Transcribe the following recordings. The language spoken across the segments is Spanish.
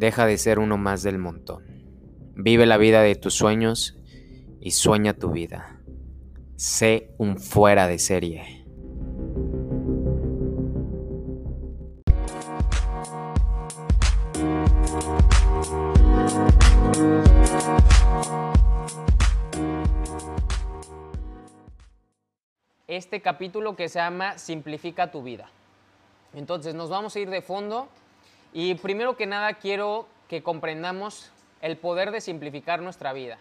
Deja de ser uno más del montón. Vive la vida de tus sueños y sueña tu vida. Sé un fuera de serie. este capítulo que se llama Simplifica tu vida. Entonces nos vamos a ir de fondo y primero que nada quiero que comprendamos el poder de simplificar nuestra vida.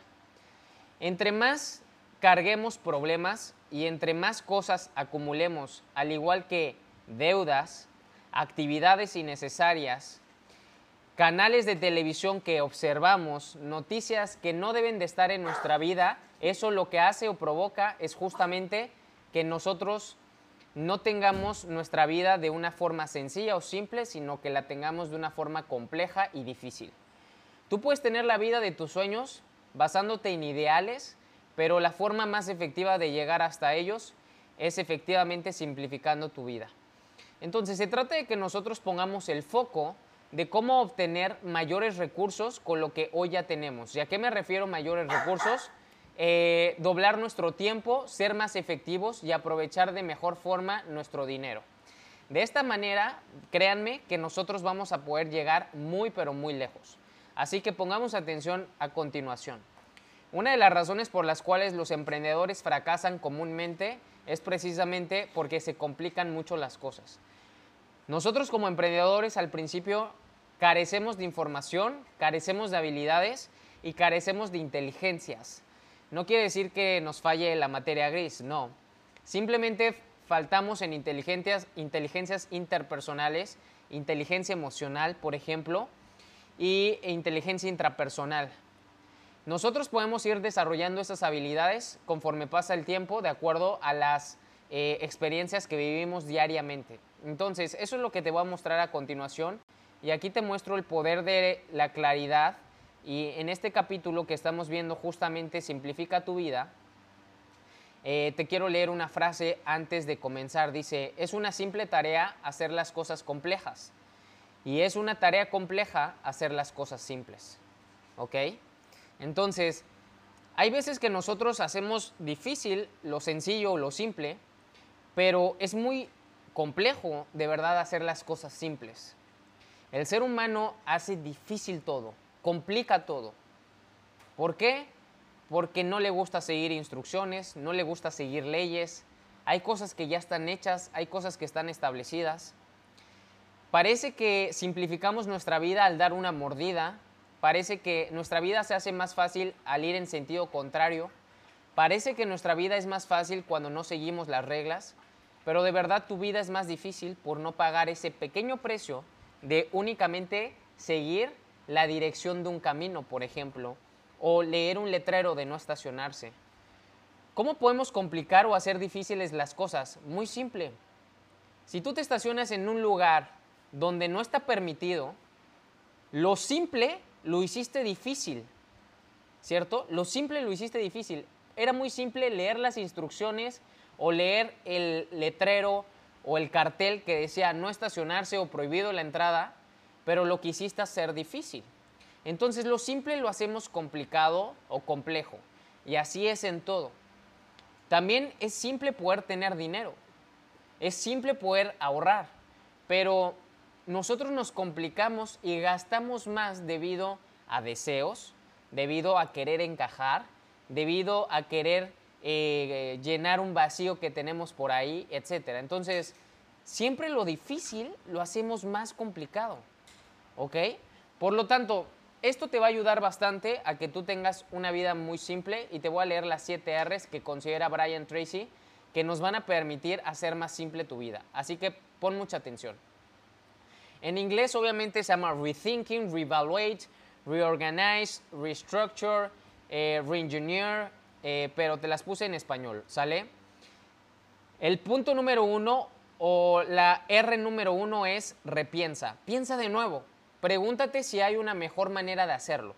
Entre más carguemos problemas y entre más cosas acumulemos, al igual que deudas, actividades innecesarias, canales de televisión que observamos, noticias que no deben de estar en nuestra vida, eso lo que hace o provoca es justamente que nosotros no tengamos nuestra vida de una forma sencilla o simple, sino que la tengamos de una forma compleja y difícil. Tú puedes tener la vida de tus sueños basándote en ideales, pero la forma más efectiva de llegar hasta ellos es efectivamente simplificando tu vida. Entonces se trata de que nosotros pongamos el foco de cómo obtener mayores recursos con lo que hoy ya tenemos. ¿Y a qué me refiero mayores recursos? Eh, doblar nuestro tiempo, ser más efectivos y aprovechar de mejor forma nuestro dinero. De esta manera, créanme que nosotros vamos a poder llegar muy pero muy lejos. Así que pongamos atención a continuación. Una de las razones por las cuales los emprendedores fracasan comúnmente es precisamente porque se complican mucho las cosas. Nosotros como emprendedores al principio carecemos de información, carecemos de habilidades y carecemos de inteligencias. No quiere decir que nos falle la materia gris, no. Simplemente faltamos en inteligencias, inteligencias interpersonales, inteligencia emocional, por ejemplo, y e inteligencia intrapersonal. Nosotros podemos ir desarrollando esas habilidades conforme pasa el tiempo, de acuerdo a las eh, experiencias que vivimos diariamente. Entonces, eso es lo que te voy a mostrar a continuación. Y aquí te muestro el poder de la claridad y en este capítulo que estamos viendo justamente Simplifica tu vida, eh, te quiero leer una frase antes de comenzar. Dice, es una simple tarea hacer las cosas complejas. Y es una tarea compleja hacer las cosas simples. ¿Ok? Entonces, hay veces que nosotros hacemos difícil lo sencillo o lo simple, pero es muy complejo de verdad hacer las cosas simples. El ser humano hace difícil todo complica todo. ¿Por qué? Porque no le gusta seguir instrucciones, no le gusta seguir leyes, hay cosas que ya están hechas, hay cosas que están establecidas. Parece que simplificamos nuestra vida al dar una mordida, parece que nuestra vida se hace más fácil al ir en sentido contrario, parece que nuestra vida es más fácil cuando no seguimos las reglas, pero de verdad tu vida es más difícil por no pagar ese pequeño precio de únicamente seguir la dirección de un camino, por ejemplo, o leer un letrero de no estacionarse. ¿Cómo podemos complicar o hacer difíciles las cosas? Muy simple. Si tú te estacionas en un lugar donde no está permitido, lo simple lo hiciste difícil, ¿cierto? Lo simple lo hiciste difícil. Era muy simple leer las instrucciones o leer el letrero o el cartel que decía no estacionarse o prohibido la entrada pero lo quisiste hacer difícil. Entonces lo simple lo hacemos complicado o complejo. Y así es en todo. También es simple poder tener dinero. Es simple poder ahorrar. Pero nosotros nos complicamos y gastamos más debido a deseos, debido a querer encajar, debido a querer eh, llenar un vacío que tenemos por ahí, etc. Entonces, siempre lo difícil lo hacemos más complicado. ¿Ok? Por lo tanto, esto te va a ayudar bastante a que tú tengas una vida muy simple y te voy a leer las 7 R's que considera Brian Tracy que nos van a permitir hacer más simple tu vida. Así que pon mucha atención. En inglés obviamente se llama rethinking, reevaluate, reorganize, restructure, eh, reengineer, eh, pero te las puse en español, ¿sale? El punto número uno o la R número uno es repiensa. Piensa de nuevo. Pregúntate si hay una mejor manera de hacerlo.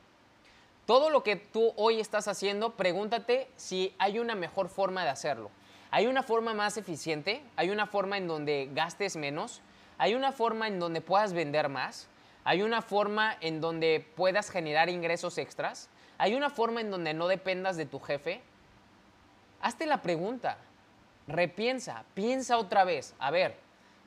Todo lo que tú hoy estás haciendo, pregúntate si hay una mejor forma de hacerlo. ¿Hay una forma más eficiente? ¿Hay una forma en donde gastes menos? ¿Hay una forma en donde puedas vender más? Hay una forma en donde puedas generar ingresos extras. Hay una forma en donde no dependas de tu jefe. Hazte la pregunta. Repiensa, piensa otra vez. A ver,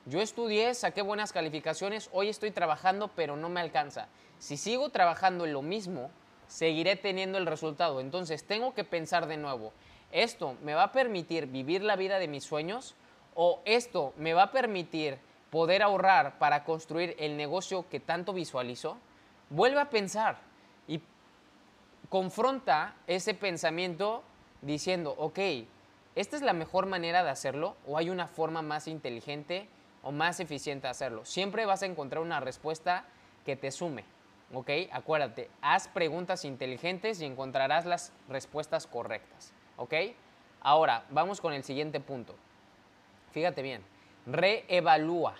yo estudié, saqué buenas calificaciones, hoy estoy trabajando, pero no me alcanza. Si sigo trabajando en lo mismo, seguiré teniendo el resultado. Entonces tengo que pensar de nuevo, ¿esto me va a permitir vivir la vida de mis sueños? ¿O esto me va a permitir poder ahorrar para construir el negocio que tanto visualizo? Vuelve a pensar y confronta ese pensamiento diciendo, ok, ¿esta es la mejor manera de hacerlo o hay una forma más inteligente o más eficiente hacerlo? Siempre vas a encontrar una respuesta que te sume. ¿ok? Acuérdate, haz preguntas inteligentes y encontrarás las respuestas correctas, ¿ok? Ahora, vamos con el siguiente punto. Fíjate bien, reevalúa.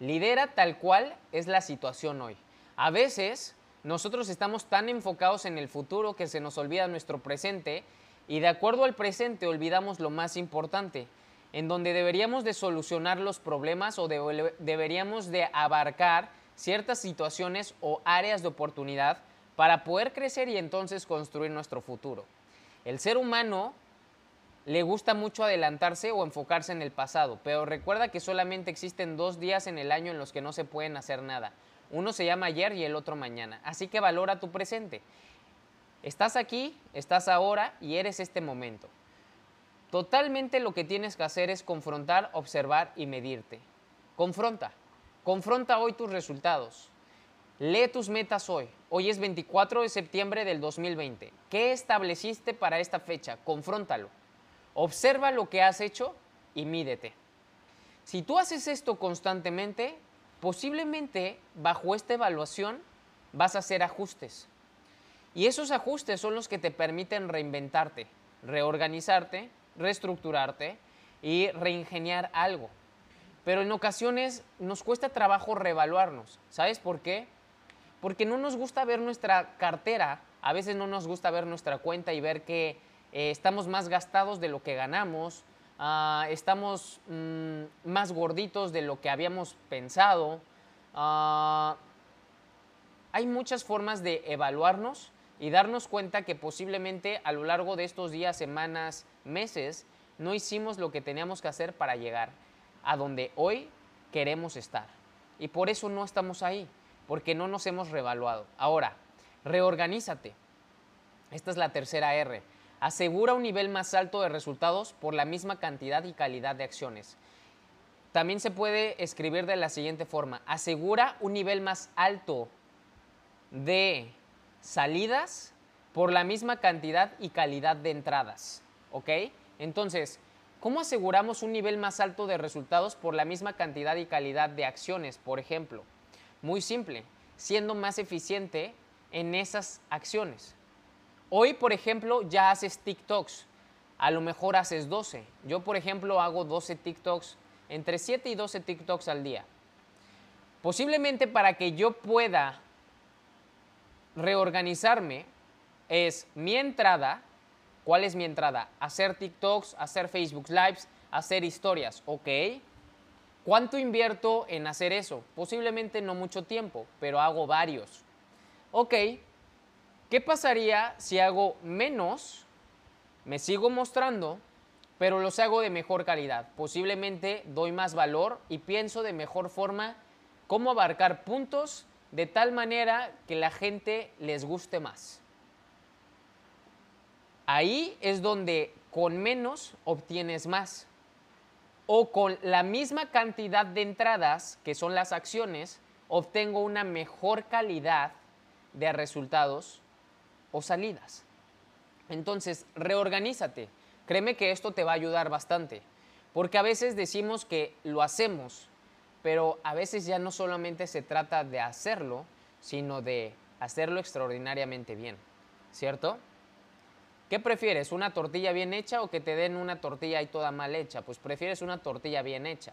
Lidera tal cual es la situación hoy. A veces nosotros estamos tan enfocados en el futuro que se nos olvida nuestro presente y de acuerdo al presente olvidamos lo más importante, en donde deberíamos de solucionar los problemas o deberíamos de abarcar ciertas situaciones o áreas de oportunidad para poder crecer y entonces construir nuestro futuro. El ser humano le gusta mucho adelantarse o enfocarse en el pasado, pero recuerda que solamente existen dos días en el año en los que no se pueden hacer nada. Uno se llama ayer y el otro mañana. Así que valora tu presente. Estás aquí, estás ahora y eres este momento. Totalmente lo que tienes que hacer es confrontar, observar y medirte. Confronta. Confronta hoy tus resultados. Lee tus metas hoy. Hoy es 24 de septiembre del 2020. ¿Qué estableciste para esta fecha? Confróntalo. Observa lo que has hecho y mídete. Si tú haces esto constantemente, posiblemente bajo esta evaluación vas a hacer ajustes. Y esos ajustes son los que te permiten reinventarte, reorganizarte, reestructurarte y reingeniar algo. Pero en ocasiones nos cuesta trabajo reevaluarnos. ¿Sabes por qué? Porque no nos gusta ver nuestra cartera, a veces no nos gusta ver nuestra cuenta y ver que eh, estamos más gastados de lo que ganamos, ah, estamos mm, más gorditos de lo que habíamos pensado. Ah, hay muchas formas de evaluarnos y darnos cuenta que posiblemente a lo largo de estos días, semanas, meses, no hicimos lo que teníamos que hacer para llegar a donde hoy queremos estar. Y por eso no estamos ahí, porque no nos hemos revaluado. Ahora, reorganízate. Esta es la tercera R. Asegura un nivel más alto de resultados por la misma cantidad y calidad de acciones. También se puede escribir de la siguiente forma. Asegura un nivel más alto de salidas por la misma cantidad y calidad de entradas. ¿Ok? Entonces, ¿Cómo aseguramos un nivel más alto de resultados por la misma cantidad y calidad de acciones, por ejemplo? Muy simple, siendo más eficiente en esas acciones. Hoy, por ejemplo, ya haces TikToks. A lo mejor haces 12. Yo, por ejemplo, hago 12 TikToks, entre 7 y 12 TikToks al día. Posiblemente para que yo pueda reorganizarme es mi entrada ¿Cuál es mi entrada? Hacer TikToks, hacer Facebook Lives, hacer historias, ¿ok? ¿Cuánto invierto en hacer eso? Posiblemente no mucho tiempo, pero hago varios. Ok, ¿qué pasaría si hago menos? Me sigo mostrando, pero los hago de mejor calidad. Posiblemente doy más valor y pienso de mejor forma cómo abarcar puntos de tal manera que la gente les guste más. Ahí es donde con menos obtienes más. O con la misma cantidad de entradas, que son las acciones, obtengo una mejor calidad de resultados o salidas. Entonces, reorganízate. Créeme que esto te va a ayudar bastante. Porque a veces decimos que lo hacemos, pero a veces ya no solamente se trata de hacerlo, sino de hacerlo extraordinariamente bien. ¿Cierto? ¿Qué prefieres? ¿Una tortilla bien hecha o que te den una tortilla ahí toda mal hecha? Pues prefieres una tortilla bien hecha.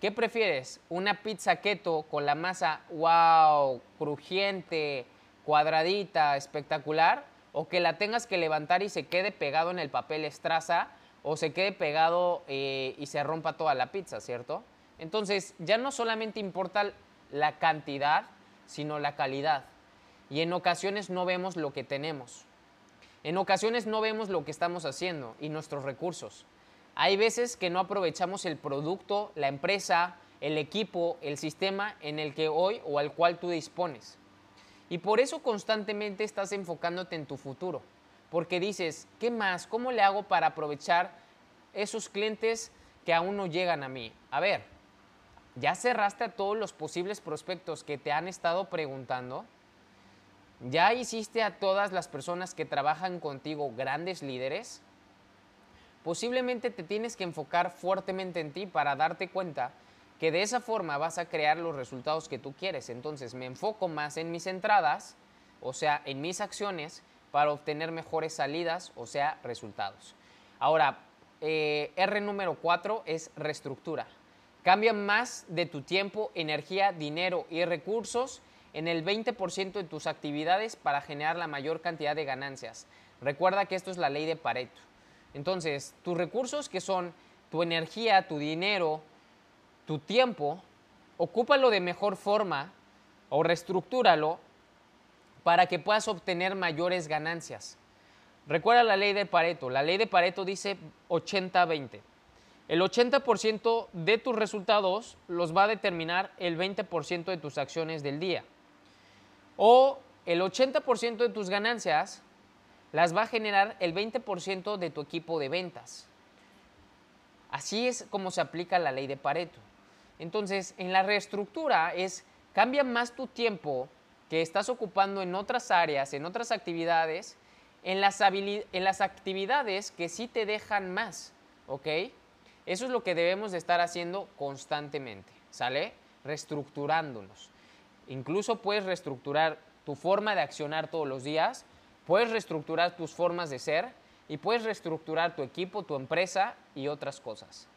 ¿Qué prefieres? ¿Una pizza keto con la masa, wow, crujiente, cuadradita, espectacular? ¿O que la tengas que levantar y se quede pegado en el papel estraza o se quede pegado eh, y se rompa toda la pizza, ¿cierto? Entonces, ya no solamente importa la cantidad, sino la calidad. Y en ocasiones no vemos lo que tenemos. En ocasiones no vemos lo que estamos haciendo y nuestros recursos. Hay veces que no aprovechamos el producto, la empresa, el equipo, el sistema en el que hoy o al cual tú dispones. Y por eso constantemente estás enfocándote en tu futuro, porque dices, ¿qué más? ¿Cómo le hago para aprovechar esos clientes que aún no llegan a mí? A ver, ¿ya cerraste a todos los posibles prospectos que te han estado preguntando? ¿Ya hiciste a todas las personas que trabajan contigo grandes líderes? Posiblemente te tienes que enfocar fuertemente en ti para darte cuenta que de esa forma vas a crear los resultados que tú quieres. Entonces me enfoco más en mis entradas, o sea, en mis acciones, para obtener mejores salidas, o sea, resultados. Ahora, eh, R número 4 es reestructura. Cambia más de tu tiempo, energía, dinero y recursos en el 20% de tus actividades para generar la mayor cantidad de ganancias. Recuerda que esto es la ley de Pareto. Entonces, tus recursos que son tu energía, tu dinero, tu tiempo, ocúpalo de mejor forma o reestructúralo para que puedas obtener mayores ganancias. Recuerda la ley de Pareto. La ley de Pareto dice 80-20. El 80% de tus resultados los va a determinar el 20% de tus acciones del día. O el 80% de tus ganancias las va a generar el 20% de tu equipo de ventas. Así es como se aplica la ley de Pareto. Entonces, en la reestructura es, cambia más tu tiempo que estás ocupando en otras áreas, en otras actividades, en las, en las actividades que sí te dejan más, ¿ok? Eso es lo que debemos de estar haciendo constantemente, ¿sale? Reestructurándonos. Incluso puedes reestructurar tu forma de accionar todos los días, puedes reestructurar tus formas de ser y puedes reestructurar tu equipo, tu empresa y otras cosas.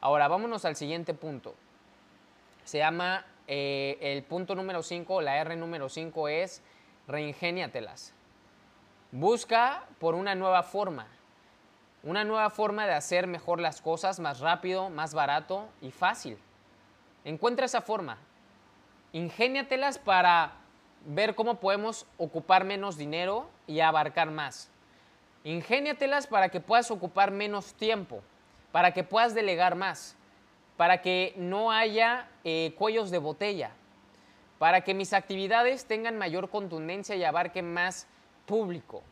Ahora, vámonos al siguiente punto. Se llama eh, el punto número 5, la R número 5 es reingéniatelas. Busca por una nueva forma, una nueva forma de hacer mejor las cosas, más rápido, más barato y fácil. Encuentra esa forma. Ingéniatelas para ver cómo podemos ocupar menos dinero y abarcar más. Ingéniatelas para que puedas ocupar menos tiempo para que puedas delegar más, para que no haya eh, cuellos de botella, para que mis actividades tengan mayor contundencia y abarquen más público,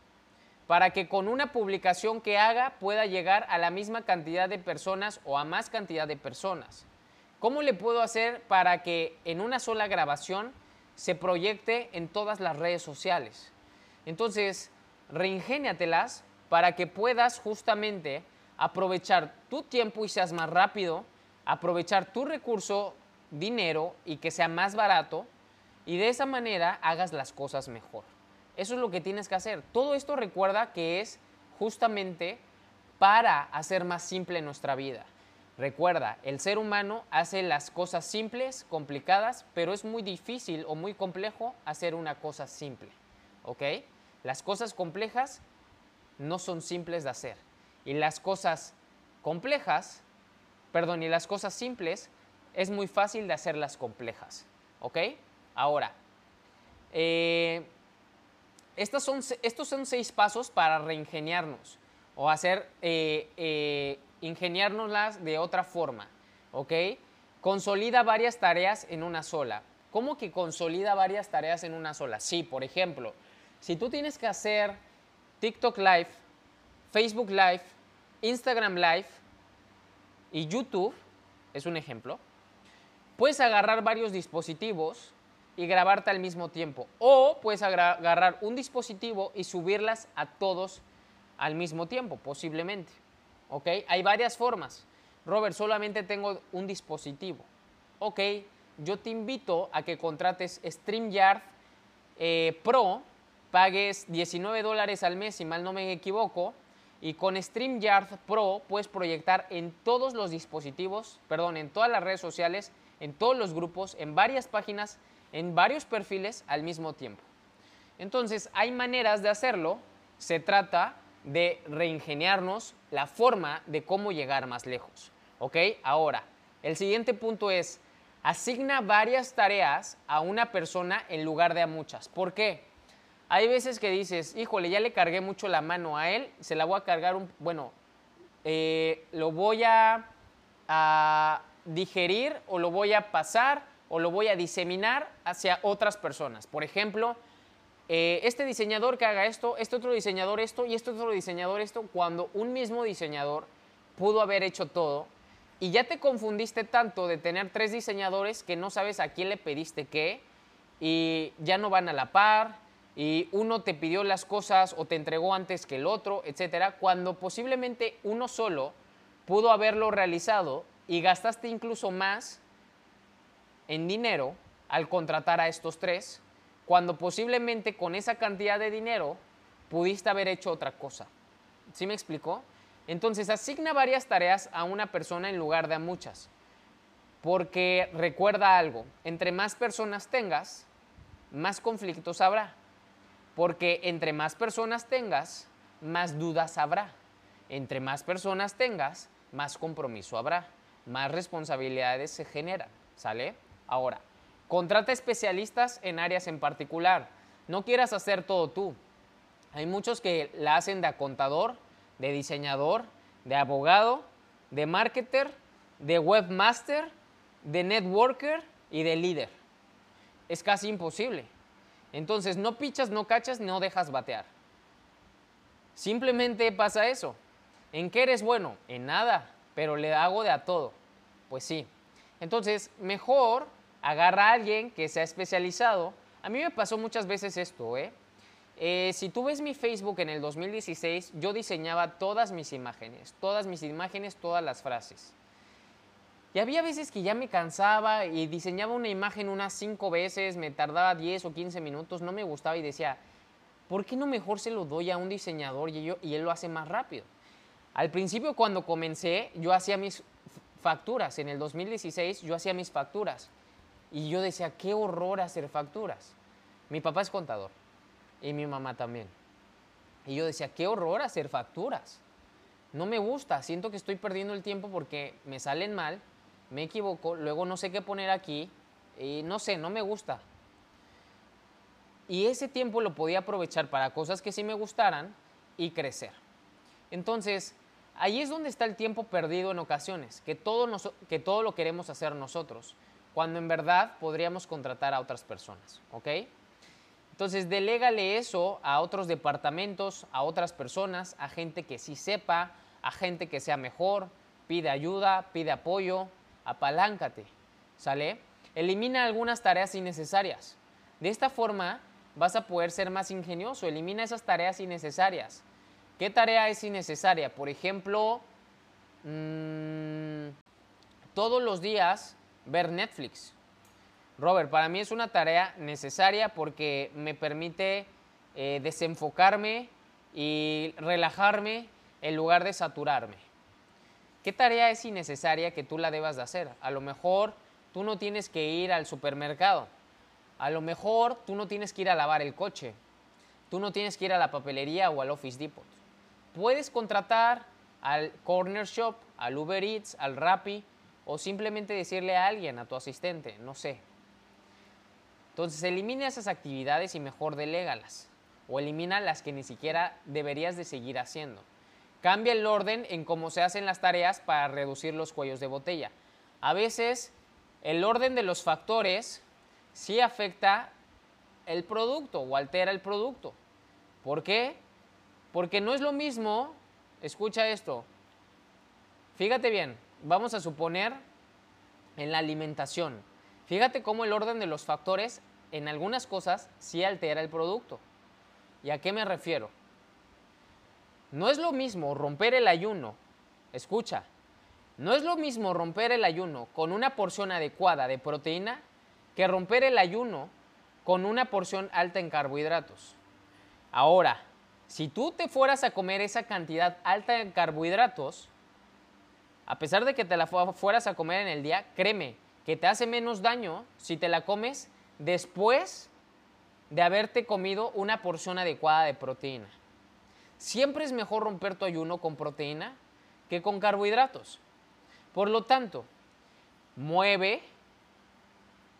para que con una publicación que haga pueda llegar a la misma cantidad de personas o a más cantidad de personas. ¿Cómo le puedo hacer para que en una sola grabación se proyecte en todas las redes sociales? Entonces, reingéniatelas para que puedas justamente aprovechar tu tiempo y seas más rápido, aprovechar tu recurso, dinero y que sea más barato y de esa manera hagas las cosas mejor. Eso es lo que tienes que hacer. Todo esto recuerda que es justamente para hacer más simple nuestra vida. Recuerda, el ser humano hace las cosas simples, complicadas, pero es muy difícil o muy complejo hacer una cosa simple. ¿Ok? Las cosas complejas no son simples de hacer. Y las cosas complejas, perdón, y las cosas simples, es muy fácil de hacerlas complejas. ¿Ok? Ahora, eh, estos, son, seis pasos para reingeniarnos o hacer, eh, eh, ingeniárnoslas de otra forma. ¿Ok? Consolida varias tareas en una sola. ¿Cómo que consolida varias tareas en una sola? Sí, por ejemplo, si tú tienes que hacer TikTok Live, Facebook Live, Instagram Live y YouTube, es un ejemplo, puedes agarrar varios dispositivos y grabarte al mismo tiempo. O puedes agarrar un dispositivo y subirlas a todos al mismo tiempo, posiblemente. ¿Ok? Hay varias formas. Robert, solamente tengo un dispositivo. Ok, yo te invito a que contrates StreamYard eh, Pro, pagues 19 dólares al mes, si mal no me equivoco, y con StreamYard Pro puedes proyectar en todos los dispositivos, perdón, en todas las redes sociales, en todos los grupos, en varias páginas, en varios perfiles al mismo tiempo. Entonces, hay maneras de hacerlo. Se trata de reingeniarnos la forma de cómo llegar más lejos. ¿Ok? Ahora, el siguiente punto es, Asigna varias tareas a una persona en lugar de a muchas. ¿Por qué? Hay veces que dices, híjole, ya le cargué mucho la mano a él, se la voy a cargar un, bueno, eh, lo voy a, a digerir o lo voy a pasar o lo voy a diseminar hacia otras personas. Por ejemplo, eh, este diseñador que haga esto, este otro diseñador esto y este otro diseñador esto, cuando un mismo diseñador pudo haber hecho todo y ya te confundiste tanto de tener tres diseñadores que no sabes a quién le pediste qué y ya no van a la par y uno te pidió las cosas o te entregó antes que el otro, etcétera, cuando posiblemente uno solo pudo haberlo realizado y gastaste incluso más en dinero al contratar a estos tres cuando posiblemente con esa cantidad de dinero pudiste haber hecho otra cosa. ¿Sí me explicó? Entonces asigna varias tareas a una persona en lugar de a muchas. Porque recuerda algo, entre más personas tengas, más conflictos habrá. Porque entre más personas tengas, más dudas habrá. Entre más personas tengas, más compromiso habrá. Más responsabilidades se generan. ¿Sale? Ahora, Contrata especialistas en áreas en particular. No quieras hacer todo tú. Hay muchos que la hacen de contador, de diseñador, de abogado, de marketer, de webmaster, de networker y de líder. Es casi imposible. Entonces, no pichas, no cachas, no dejas batear. Simplemente pasa eso. ¿En qué eres bueno? En nada, pero le hago de a todo. Pues sí. Entonces, mejor agarra a alguien que se ha especializado. A mí me pasó muchas veces esto, ¿eh? ¿eh? si tú ves mi Facebook en el 2016, yo diseñaba todas mis imágenes, todas mis imágenes, todas las frases. Y había veces que ya me cansaba y diseñaba una imagen unas cinco veces, me tardaba 10 o 15 minutos, no me gustaba y decía, ¿por qué no mejor se lo doy a un diseñador y, yo, y él lo hace más rápido? Al principio cuando comencé, yo hacía mis facturas, en el 2016 yo hacía mis facturas. Y yo decía, qué horror hacer facturas. Mi papá es contador y mi mamá también. Y yo decía, qué horror hacer facturas. No me gusta, siento que estoy perdiendo el tiempo porque me salen mal, me equivoco, luego no sé qué poner aquí y no sé, no me gusta. Y ese tiempo lo podía aprovechar para cosas que sí me gustaran y crecer. Entonces, ahí es donde está el tiempo perdido en ocasiones, que todo, que todo lo queremos hacer nosotros cuando en verdad podríamos contratar a otras personas, ¿ok? Entonces, delégale eso a otros departamentos, a otras personas, a gente que sí sepa, a gente que sea mejor, pide ayuda, pide apoyo, apaláncate, ¿sale? Elimina algunas tareas innecesarias. De esta forma vas a poder ser más ingenioso, elimina esas tareas innecesarias. ¿Qué tarea es innecesaria? Por ejemplo, mmm, todos los días ver Netflix. Robert, para mí es una tarea necesaria porque me permite eh, desenfocarme y relajarme en lugar de saturarme. ¿Qué tarea es innecesaria que tú la debas de hacer? A lo mejor tú no tienes que ir al supermercado. A lo mejor tú no tienes que ir a lavar el coche. Tú no tienes que ir a la papelería o al Office Depot. Puedes contratar al Corner Shop, al Uber Eats, al Rappi, o simplemente decirle a alguien, a tu asistente, no sé. Entonces elimina esas actividades y mejor delégalas o elimina las que ni siquiera deberías de seguir haciendo. Cambia el orden en cómo se hacen las tareas para reducir los cuellos de botella. A veces el orden de los factores sí afecta el producto o altera el producto. ¿Por qué? Porque no es lo mismo, escucha esto, fíjate bien, vamos a suponer en la alimentación. Fíjate cómo el orden de los factores en algunas cosas sí altera el producto. ¿Y a qué me refiero? No es lo mismo romper el ayuno, escucha, no es lo mismo romper el ayuno con una porción adecuada de proteína que romper el ayuno con una porción alta en carbohidratos. Ahora, si tú te fueras a comer esa cantidad alta en carbohidratos, a pesar de que te la fueras a comer en el día, créeme que te hace menos daño si te la comes después de haberte comido una porción adecuada de proteína. Siempre es mejor romper tu ayuno con proteína que con carbohidratos. Por lo tanto, mueve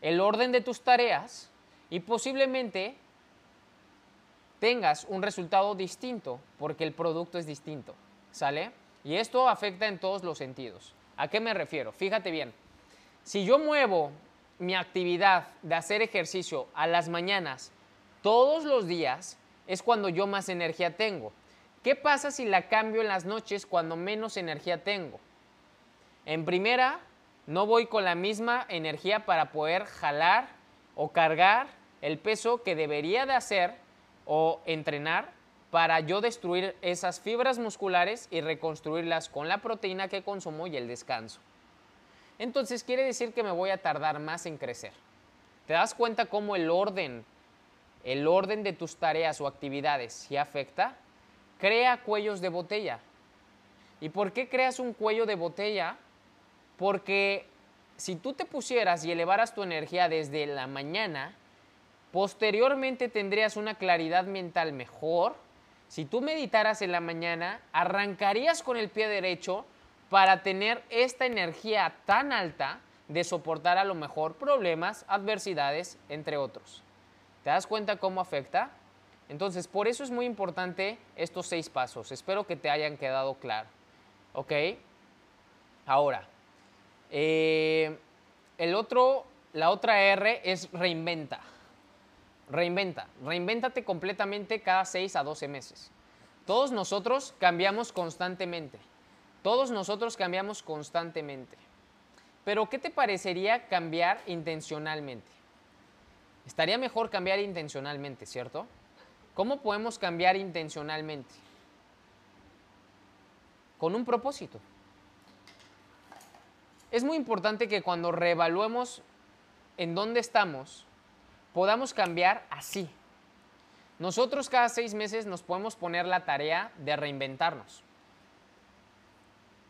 el orden de tus tareas y posiblemente tengas un resultado distinto porque el producto es distinto, ¿sale? Y esto afecta en todos los sentidos. ¿A qué me refiero? Fíjate bien, si yo muevo mi actividad de hacer ejercicio a las mañanas todos los días, es cuando yo más energía tengo. ¿Qué pasa si la cambio en las noches cuando menos energía tengo? En primera, no voy con la misma energía para poder jalar o cargar el peso que debería de hacer o entrenar para yo destruir esas fibras musculares y reconstruirlas con la proteína que consumo y el descanso. Entonces quiere decir que me voy a tardar más en crecer. ¿Te das cuenta cómo el orden, el orden de tus tareas o actividades si afecta? Crea cuellos de botella. ¿Y por qué creas un cuello de botella? Porque si tú te pusieras y elevaras tu energía desde la mañana, posteriormente tendrías una claridad mental mejor. Si tú meditaras en la mañana, arrancarías con el pie derecho para tener esta energía tan alta de soportar a lo mejor problemas, adversidades, entre otros. ¿Te das cuenta cómo afecta? Entonces, por eso es muy importante estos seis pasos. Espero que te hayan quedado claro. ¿Ok? Ahora, eh, el otro, la otra R es reinventa. Reinventa. Reinvéntate completamente cada 6 a 12 meses. Todos nosotros cambiamos constantemente. Todos nosotros cambiamos constantemente. Pero ¿qué te parecería cambiar intencionalmente? Estaría mejor cambiar intencionalmente, ¿cierto? ¿Cómo podemos cambiar intencionalmente? Con un propósito. Es muy importante que cuando reevaluemos en dónde estamos, podamos cambiar así. Nosotros cada seis meses nos podemos poner la tarea de reinventarnos.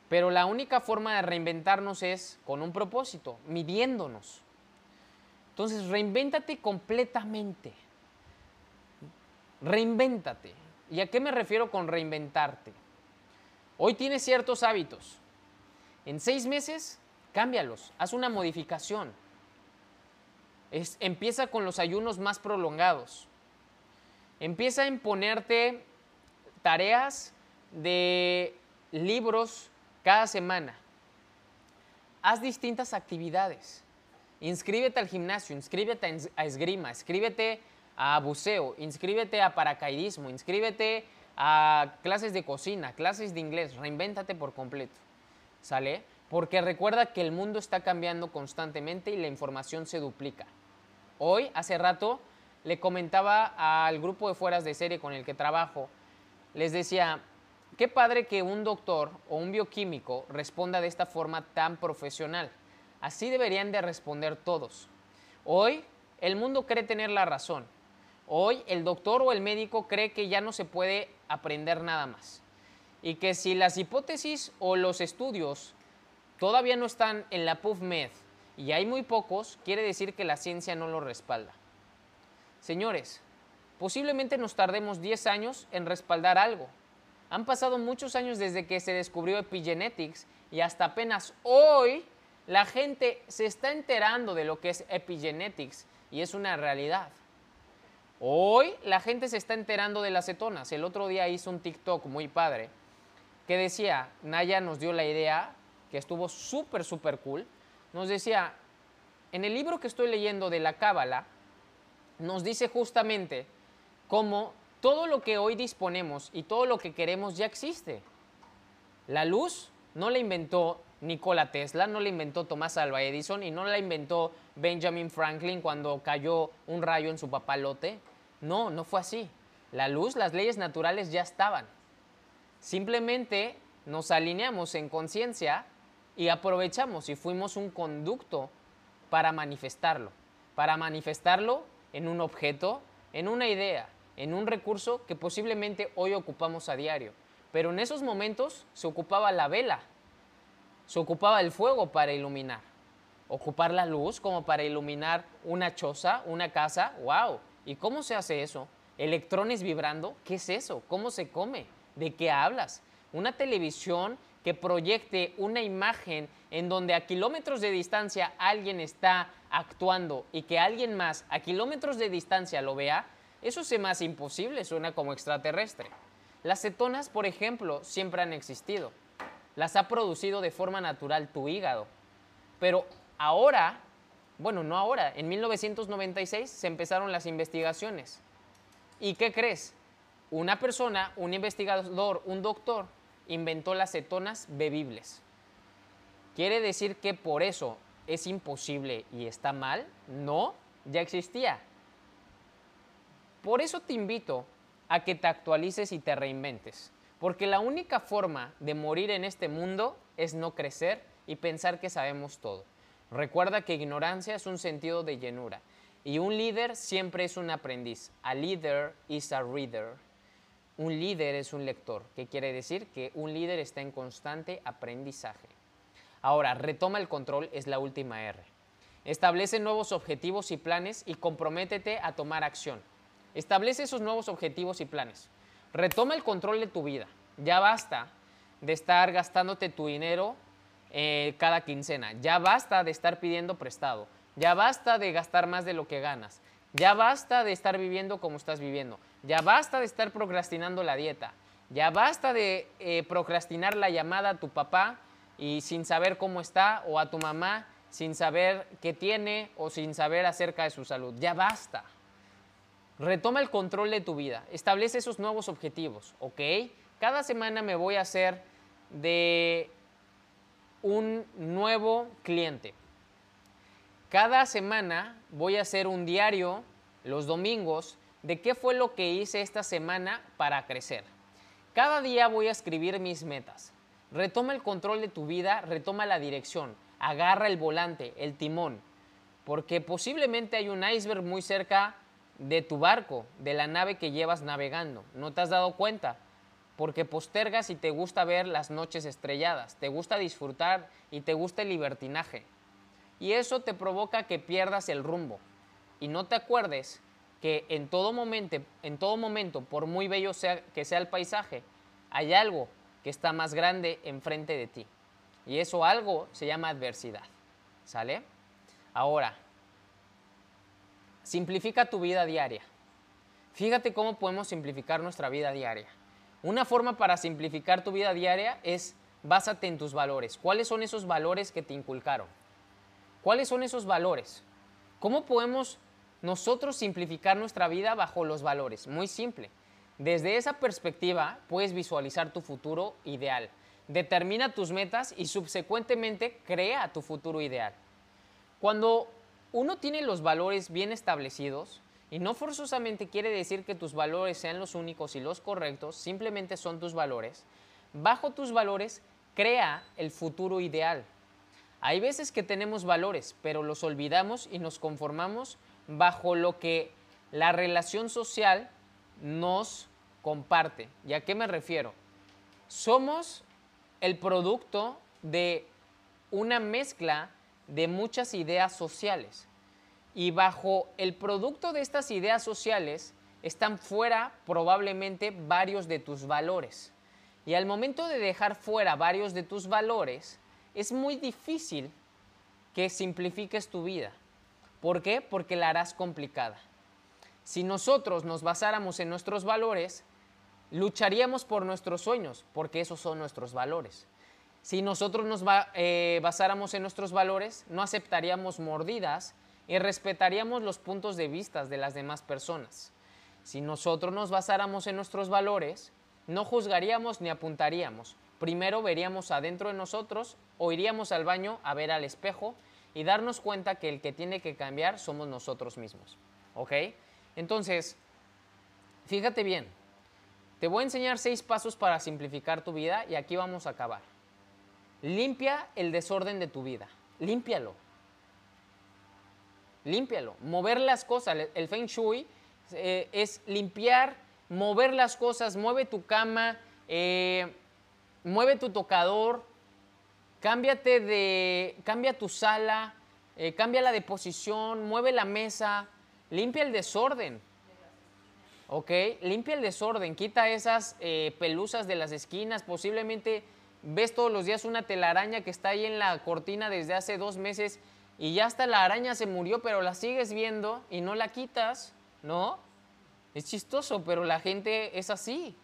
Pero la única forma de reinventarnos es con un propósito, midiéndonos. Entonces, reinvéntate completamente. Reinvéntate. ¿Y a qué me refiero con reinventarte? Hoy tienes ciertos hábitos. En seis meses cámbialos, haz una modificación. Empieza con los ayunos más prolongados. Empieza a imponerte tareas de libros cada semana. Haz distintas actividades. Inscríbete al gimnasio, inscríbete a esgrima, inscríbete a buceo, inscríbete a paracaidismo, inscríbete a clases de cocina, clases de inglés, reinvéntate por completo. ¿Sale? Porque recuerda que el mundo está cambiando constantemente y la información se duplica. Hoy, hace rato, le comentaba al grupo de fueras de serie con el que trabajo, les decía, qué padre que un doctor o un bioquímico responda de esta forma tan profesional. Así deberían de responder todos. Hoy el mundo cree tener la razón. Hoy el doctor o el médico cree que ya no se puede aprender nada más. Y que si las hipótesis o los estudios todavía no están en la PubMed y hay muy pocos, quiere decir que la ciencia no lo respalda. Señores, posiblemente nos tardemos 10 años en respaldar algo. Han pasado muchos años desde que se descubrió epigenetics y hasta apenas hoy la gente se está enterando de lo que es epigenetics y es una realidad. Hoy la gente se está enterando de las cetonas. El otro día hizo un TikTok muy padre que decía, Naya nos dio la idea que estuvo súper, súper cool, nos decía, en el libro que estoy leyendo de la Cábala, nos dice justamente cómo todo lo que hoy disponemos y todo lo que queremos ya existe. La luz no la inventó Nikola Tesla, no la inventó Tomás Alva Edison y no la inventó Benjamin Franklin cuando cayó un rayo en su papalote. No, no fue así. La luz, las leyes naturales ya estaban. Simplemente nos alineamos en conciencia y aprovechamos y fuimos un conducto para manifestarlo, para manifestarlo en un objeto, en una idea, en un recurso que posiblemente hoy ocupamos a diario. Pero en esos momentos se ocupaba la vela, se ocupaba el fuego para iluminar, ocupar la luz como para iluminar una choza, una casa, wow. ¿Y cómo se hace eso? ¿Electrones vibrando? ¿Qué es eso? ¿Cómo se come? ¿De qué hablas? Una televisión que proyecte una imagen en donde a kilómetros de distancia alguien está actuando y que alguien más a kilómetros de distancia lo vea, eso se me hace imposible, suena como extraterrestre. Las cetonas, por ejemplo, siempre han existido. Las ha producido de forma natural tu hígado. Pero ahora, bueno, no ahora, en 1996 se empezaron las investigaciones. ¿Y qué crees? Una persona, un investigador, un doctor, inventó las cetonas bebibles. ¿Quiere decir que por eso es imposible y está mal? No, ya existía. Por eso te invito a que te actualices y te reinventes. Porque la única forma de morir en este mundo es no crecer y pensar que sabemos todo. Recuerda que ignorancia es un sentido de llenura y un líder siempre es un aprendiz. A leader is a reader. Un líder es un lector, que quiere decir que un líder está en constante aprendizaje. Ahora, retoma el control es la última R. Establece nuevos objetivos y planes y comprométete a tomar acción. Establece esos nuevos objetivos y planes. Retoma el control de tu vida. Ya basta de estar gastándote tu dinero eh, cada quincena. Ya basta de estar pidiendo prestado. Ya basta de gastar más de lo que ganas. Ya basta de estar viviendo como estás viviendo. Ya basta de estar procrastinando la dieta. Ya basta de eh, procrastinar la llamada a tu papá y sin saber cómo está o a tu mamá sin saber qué tiene o sin saber acerca de su salud. Ya basta. Retoma el control de tu vida. Establece esos nuevos objetivos, ¿ok? Cada semana me voy a hacer de un nuevo cliente. Cada semana voy a hacer un diario los domingos de qué fue lo que hice esta semana para crecer. Cada día voy a escribir mis metas. Retoma el control de tu vida, retoma la dirección, agarra el volante, el timón, porque posiblemente hay un iceberg muy cerca de tu barco, de la nave que llevas navegando. ¿No te has dado cuenta? Porque postergas y te gusta ver las noches estrelladas, te gusta disfrutar y te gusta el libertinaje. Y eso te provoca que pierdas el rumbo y no te acuerdes que en todo momento, en todo momento, por muy bello sea, que sea el paisaje, hay algo que está más grande enfrente de ti. Y eso algo se llama adversidad. ¿Sale? Ahora, Simplifica tu vida diaria. Fíjate cómo podemos simplificar nuestra vida diaria. Una forma para simplificar tu vida diaria es básate en tus valores. ¿Cuáles son esos valores que te inculcaron? ¿Cuáles son esos valores? ¿Cómo podemos nosotros simplificar nuestra vida bajo los valores? Muy simple. Desde esa perspectiva puedes visualizar tu futuro ideal. Determina tus metas y subsecuentemente crea tu futuro ideal. Cuando uno tiene los valores bien establecidos y no forzosamente quiere decir que tus valores sean los únicos y los correctos, simplemente son tus valores. Bajo tus valores, crea el futuro ideal. Hay veces que tenemos valores, pero los olvidamos y nos conformamos bajo lo que la relación social nos comparte. ¿Y a qué me refiero? Somos el producto de una mezcla de muchas ideas sociales. Y bajo el producto de estas ideas sociales están fuera probablemente varios de tus valores. Y al momento de dejar fuera varios de tus valores, es muy difícil que simplifiques tu vida. ¿Por qué? Porque la harás complicada. Si nosotros nos basáramos en nuestros valores, lucharíamos por nuestros sueños, porque esos son nuestros valores. Si nosotros nos eh, basáramos en nuestros valores, no aceptaríamos mordidas y respetaríamos los puntos de vista de las demás personas. Si nosotros nos basáramos en nuestros valores, no juzgaríamos ni apuntaríamos. Primero veríamos adentro de nosotros o iríamos al baño a ver al espejo y darnos cuenta que el que tiene que cambiar somos nosotros mismos. ¿Ok? Entonces, fíjate bien, te voy a enseñar seis pasos para simplificar tu vida y aquí vamos a acabar. Limpia el desorden de tu vida. Límpialo. Límpialo. Mover las cosas. El Feng Shui eh, es limpiar, mover las cosas. Mueve tu cama, eh, mueve tu tocador, cámbiate de, cambia tu sala, eh, cambia la de posición, mueve la mesa, limpia el desorden. ¿Ok? Limpia el desorden, quita esas pelusas de las esquinas, posiblemente ves todos los días una telaraña que está ahí en la cortina desde hace dos meses y ya hasta la araña se murió, pero la sigues viendo y no la quitas, ¿no? Es chistoso, pero la gente es así.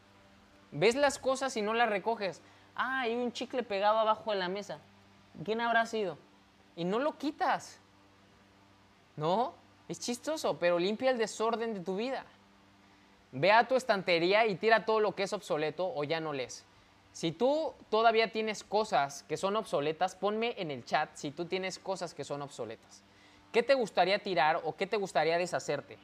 Ves las cosas y no las recoges. Ah, hay un chicle pegado abajo de la mesa. ¿Quién habrá sido? Y no lo quitas. ¿No? Es chistoso, pero limpia el desorden de tu vida. Ve a tu estantería y tira todo lo que es obsoleto o ya no lees. Si tú todavía tienes cosas que son obsoletas, ponme en el chat si tú tienes cosas que son obsoletas. ¿Qué te gustaría tirar o qué te gustaría deshacerte?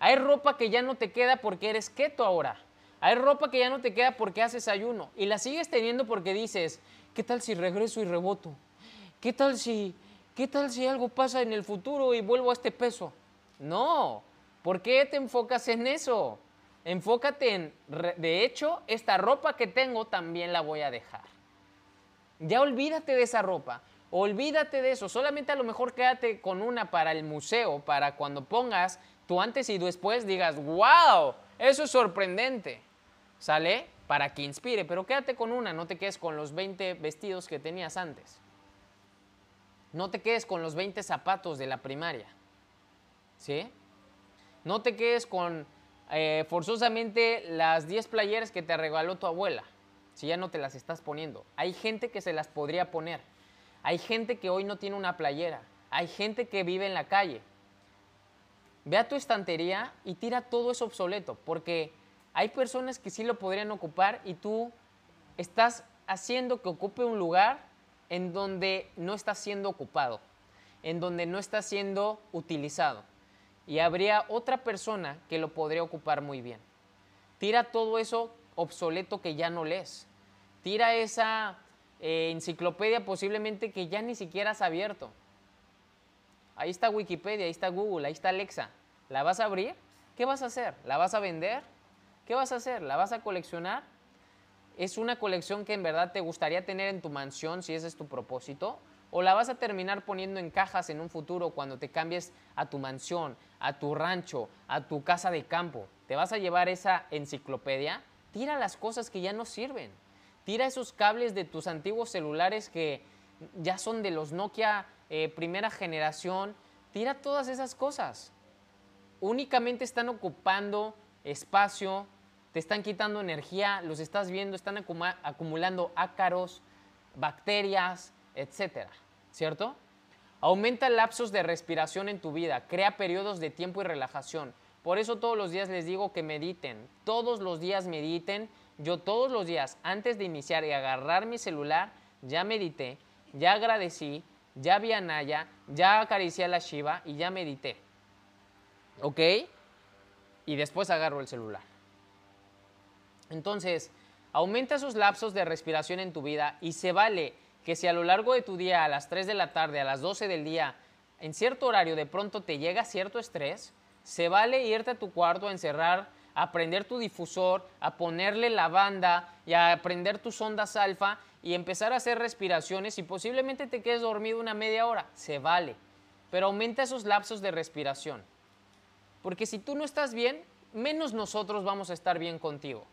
Hay ropa que ya no te queda porque eres keto ahora. Hay ropa que ya no te queda porque haces ayuno y la sigues teniendo porque dices, ¿qué tal si regreso y reboto? ¿Qué tal si qué tal si algo pasa en el futuro y vuelvo a este peso? No. ¿Por qué te enfocas en eso? Enfócate en, de hecho, esta ropa que tengo también la voy a dejar. Ya olvídate de esa ropa, olvídate de eso, solamente a lo mejor quédate con una para el museo, para cuando pongas tu antes y después digas, wow, eso es sorprendente, ¿sale? Para que inspire, pero quédate con una, no te quedes con los 20 vestidos que tenías antes. No te quedes con los 20 zapatos de la primaria, ¿sí? No te quedes con eh, forzosamente las 10 playeras que te regaló tu abuela, si ya no te las estás poniendo. Hay gente que se las podría poner. Hay gente que hoy no tiene una playera. Hay gente que vive en la calle. Ve a tu estantería y tira todo eso obsoleto, porque hay personas que sí lo podrían ocupar y tú estás haciendo que ocupe un lugar en donde no está siendo ocupado, en donde no está siendo utilizado y habría otra persona que lo podría ocupar muy bien. Tira todo eso obsoleto que ya no lees. Tira esa eh, enciclopedia posiblemente que ya ni siquiera has abierto. Ahí está Wikipedia, ahí está Google, ahí está Alexa. ¿La vas a abrir? ¿Qué vas a hacer? ¿La vas a vender? ¿Qué vas a hacer? ¿La vas a coleccionar? ¿Es una colección que en verdad te gustaría tener en tu mansión si ese es tu propósito? o la vas a terminar poniendo en cajas en un futuro cuando te cambies a tu mansión, a tu rancho, a tu casa de campo. Te vas a llevar esa enciclopedia, tira las cosas que ya no sirven. Tira esos cables de tus antiguos celulares que ya son de los Nokia eh, primera generación. Tira todas esas cosas. Únicamente están ocupando espacio, te están quitando energía, los estás viendo, están acumulando ácaros, bacterias, etcétera, ¿cierto? Aumenta lapsos de respiración en tu vida, crea periodos de tiempo y relajación. Por eso todos los días les digo que mediten, todos los días mediten. Yo todos los días, antes de iniciar y agarrar mi celular, ya medité, ya agradecí, ya vi a Naya, ya acaricié a la Shiva y ya medité. ¿Ok? Y después agarro el celular. Entonces, aumenta esos lapsos de respiración en tu vida y se vale que si a lo largo de tu día, a las 3 de la tarde, a las 12 del día, en cierto horario de pronto te llega cierto estrés, se vale irte a tu cuarto a encerrar, a prender tu difusor, a ponerle la banda y a prender tus ondas alfa y empezar a hacer respiraciones y posiblemente te quedes dormido una media hora. Se vale. Pero aumenta esos lapsos de respiración. Porque si tú no estás bien, menos nosotros vamos a estar bien contigo.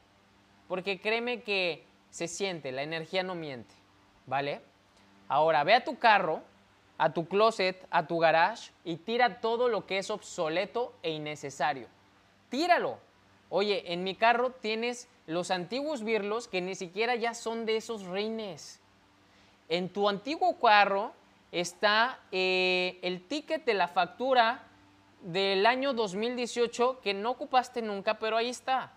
Porque créeme que se siente, la energía no miente. ¿vale? Ahora, ve a tu carro, a tu closet, a tu garage y tira todo lo que es obsoleto e innecesario. Tíralo. Oye, en mi carro tienes los antiguos birlos que ni siquiera ya son de esos reines. En tu antiguo carro está eh, el ticket de la factura del año 2018 que no ocupaste nunca, pero ahí está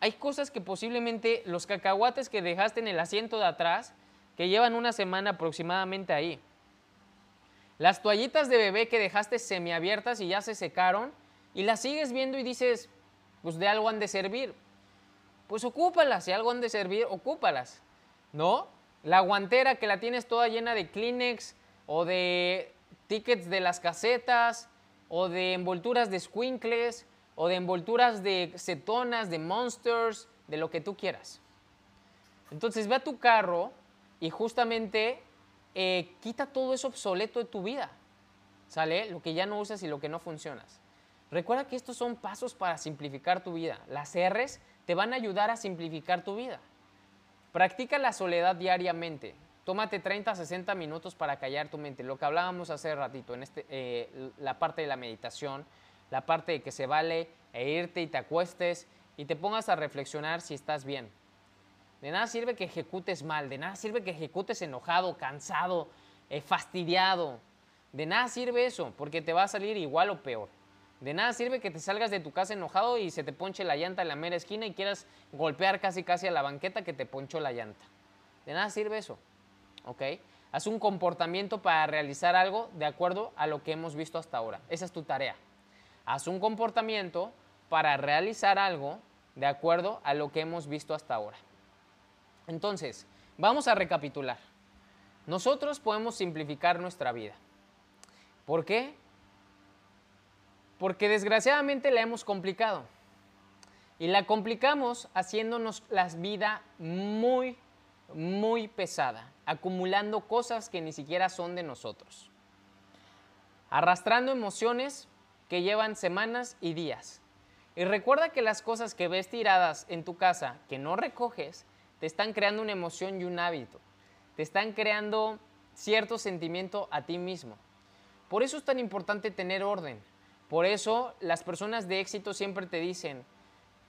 hay cosas que posiblemente los cacahuates que dejaste en el asiento de atrás, que llevan una semana aproximadamente ahí. Las toallitas de bebé que dejaste semiabiertas y ya se secaron, y las sigues viendo y dices, pues de algo han de servir. Pues ocúpalas, si algo han de servir, ocúpalas. ¿No? La guantera que la tienes toda llena de Kleenex o de tickets de las casetas o de envolturas de squinkles o de envolturas de cetonas, de monsters, de lo que tú quieras. Entonces ve a tu carro y justamente eh, quita todo eso obsoleto de tu vida. ¿Sale? Lo que ya no usas y lo que no funcionas. Recuerda que estos son pasos para simplificar tu vida. Las R's te van a ayudar a simplificar tu vida. Practica la soledad diariamente. tómate 30, 60 minutos para callar tu mente. Lo que hablábamos hace ratito, en este, eh, la parte de la meditación, la parte de que se vale e irte y te acuestes y te pongas a reflexionar si estás bien. De nada sirve que ejecutes mal, de nada sirve que ejecutes enojado, cansado, eh, fastidiado. De nada sirve eso, porque te va a salir igual o peor. De nada sirve que te salgas de tu casa enojado y se te ponche la llanta en la mera esquina y quieras golpear casi casi a la banqueta que te ponchó la llanta. De nada sirve eso. ¿Ok? Haz un comportamiento para realizar algo de acuerdo a lo que hemos visto hasta ahora. Esa es tu tarea. Haz un comportamiento para realizar algo de acuerdo a lo que hemos visto hasta ahora. Entonces, vamos a recapitular. Nosotros podemos simplificar nuestra vida. ¿Por qué? Porque desgraciadamente la hemos complicado. Y la complicamos haciéndonos la vida muy, muy pesada, acumulando cosas que ni siquiera son de nosotros. Arrastrando emociones que llevan semanas y días. Y recuerda que las cosas que ves tiradas en tu casa, que no recoges, te están creando una emoción y un hábito. Te están creando cierto sentimiento a ti mismo. Por eso es tan importante tener orden. Por eso las personas de éxito siempre te dicen,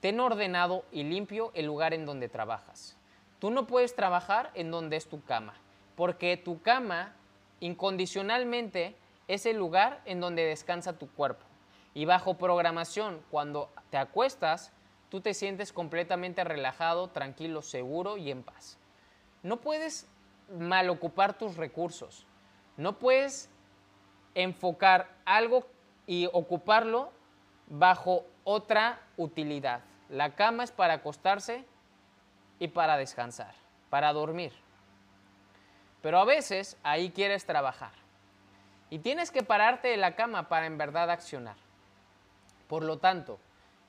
ten ordenado y limpio el lugar en donde trabajas. Tú no puedes trabajar en donde es tu cama, porque tu cama incondicionalmente es el lugar en donde descansa tu cuerpo. Y bajo programación, cuando te acuestas, tú te sientes completamente relajado, tranquilo, seguro y en paz. No puedes mal ocupar tus recursos. No puedes enfocar algo y ocuparlo bajo otra utilidad. La cama es para acostarse y para descansar, para dormir. Pero a veces ahí quieres trabajar. Y tienes que pararte de la cama para en verdad accionar. Por lo tanto,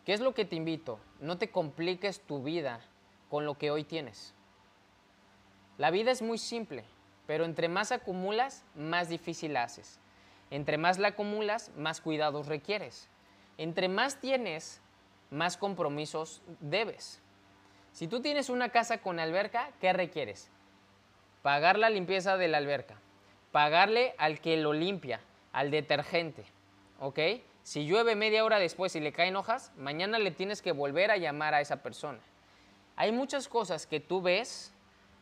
¿qué es lo que te invito? No te compliques tu vida con lo que hoy tienes. La vida es muy simple, pero entre más acumulas, más difícil haces. Entre más la acumulas, más cuidados requieres. Entre más tienes, más compromisos debes. Si tú tienes una casa con alberca, ¿qué requieres? Pagar la limpieza de la alberca, pagarle al que lo limpia, al detergente, ¿ok? Si llueve media hora después y le caen hojas, mañana le tienes que volver a llamar a esa persona. Hay muchas cosas que tú ves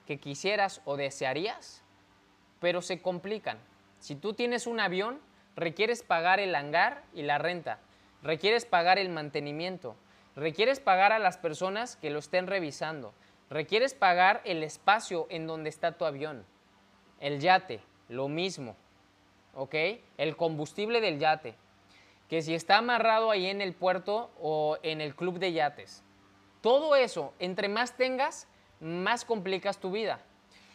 que quisieras o desearías, pero se complican. Si tú tienes un avión, requieres pagar el hangar y la renta, requieres pagar el mantenimiento, requieres pagar a las personas que lo estén revisando, requieres pagar el espacio en donde está tu avión, el yate, lo mismo, ¿ok? El combustible del yate, que si está amarrado ahí en el puerto o en el club de yates. Todo eso, entre más tengas, más complicas tu vida.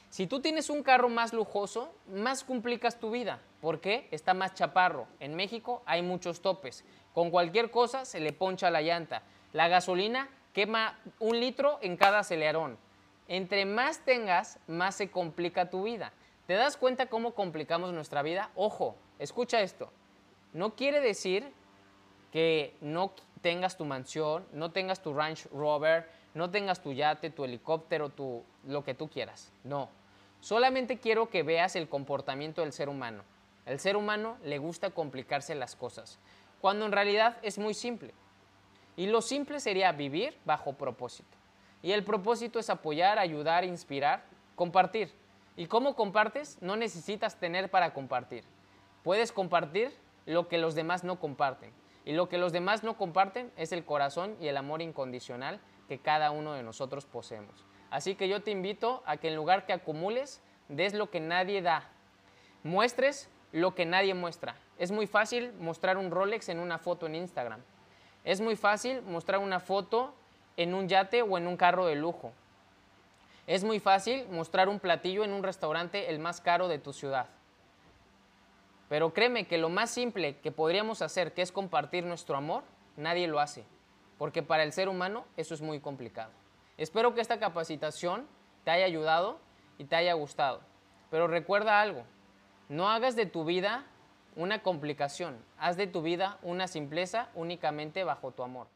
Si tú tienes un carro más lujoso, más complicas tu vida. ¿Por qué? Está más chaparro. En México hay muchos topes. Con cualquier cosa se le poncha la llanta. La gasolina quema un litro en cada acelerón. Entre más tengas, más se complica tu vida. ¿Te das cuenta cómo complicamos nuestra vida? Ojo, escucha esto. No quiere decir que no tengas tu mansión, no tengas tu Range Rover, no tengas tu yate, tu helicóptero, tu, lo que tú quieras. No, Solamente quiero que veas el comportamiento del ser humano. El ser humano le gusta complicarse las cosas, cuando en realidad es muy simple. Y lo simple sería vivir bajo propósito. Y el propósito es apoyar, ayudar, inspirar, compartir. ¿Y cómo compartes? No necesitas tener para compartir. Puedes compartir lo que los demás no comparten. Y lo que los demás no comparten es el corazón y el amor incondicional que cada uno de nosotros poseemos. Así que yo te invito a que en lugar que acumules, des lo que nadie da. Muestres lo que nadie muestra. Es muy fácil mostrar un Rolex en una foto en Instagram. Es muy fácil mostrar una foto en un yate o en un carro de lujo. Es muy fácil mostrar un platillo en un restaurante el más caro de tu ciudad. Pero créeme que lo más simple que podríamos hacer, que es compartir nuestro amor, nadie lo hace. Porque para el ser humano eso es muy complicado. Espero que esta capacitación te haya ayudado y te haya gustado. Pero recuerda algo, no hagas de tu vida una complicación, haz de tu vida una simpleza únicamente bajo tu amor.